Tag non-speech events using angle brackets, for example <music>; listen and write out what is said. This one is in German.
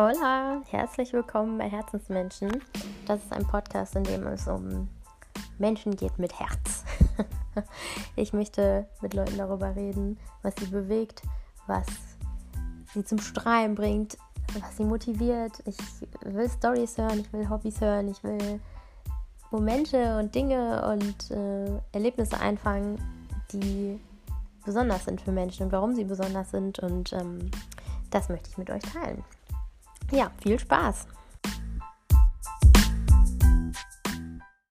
Hola, herzlich willkommen bei Herzensmenschen. Das ist ein Podcast, in dem es um Menschen geht mit Herz. <laughs> ich möchte mit Leuten darüber reden, was sie bewegt, was sie zum Strahlen bringt, was sie motiviert. Ich will Stories hören, ich will Hobbys hören, ich will Momente und Dinge und äh, Erlebnisse einfangen, die besonders sind für Menschen und warum sie besonders sind. Und ähm, das möchte ich mit euch teilen. Ja, viel Spaß!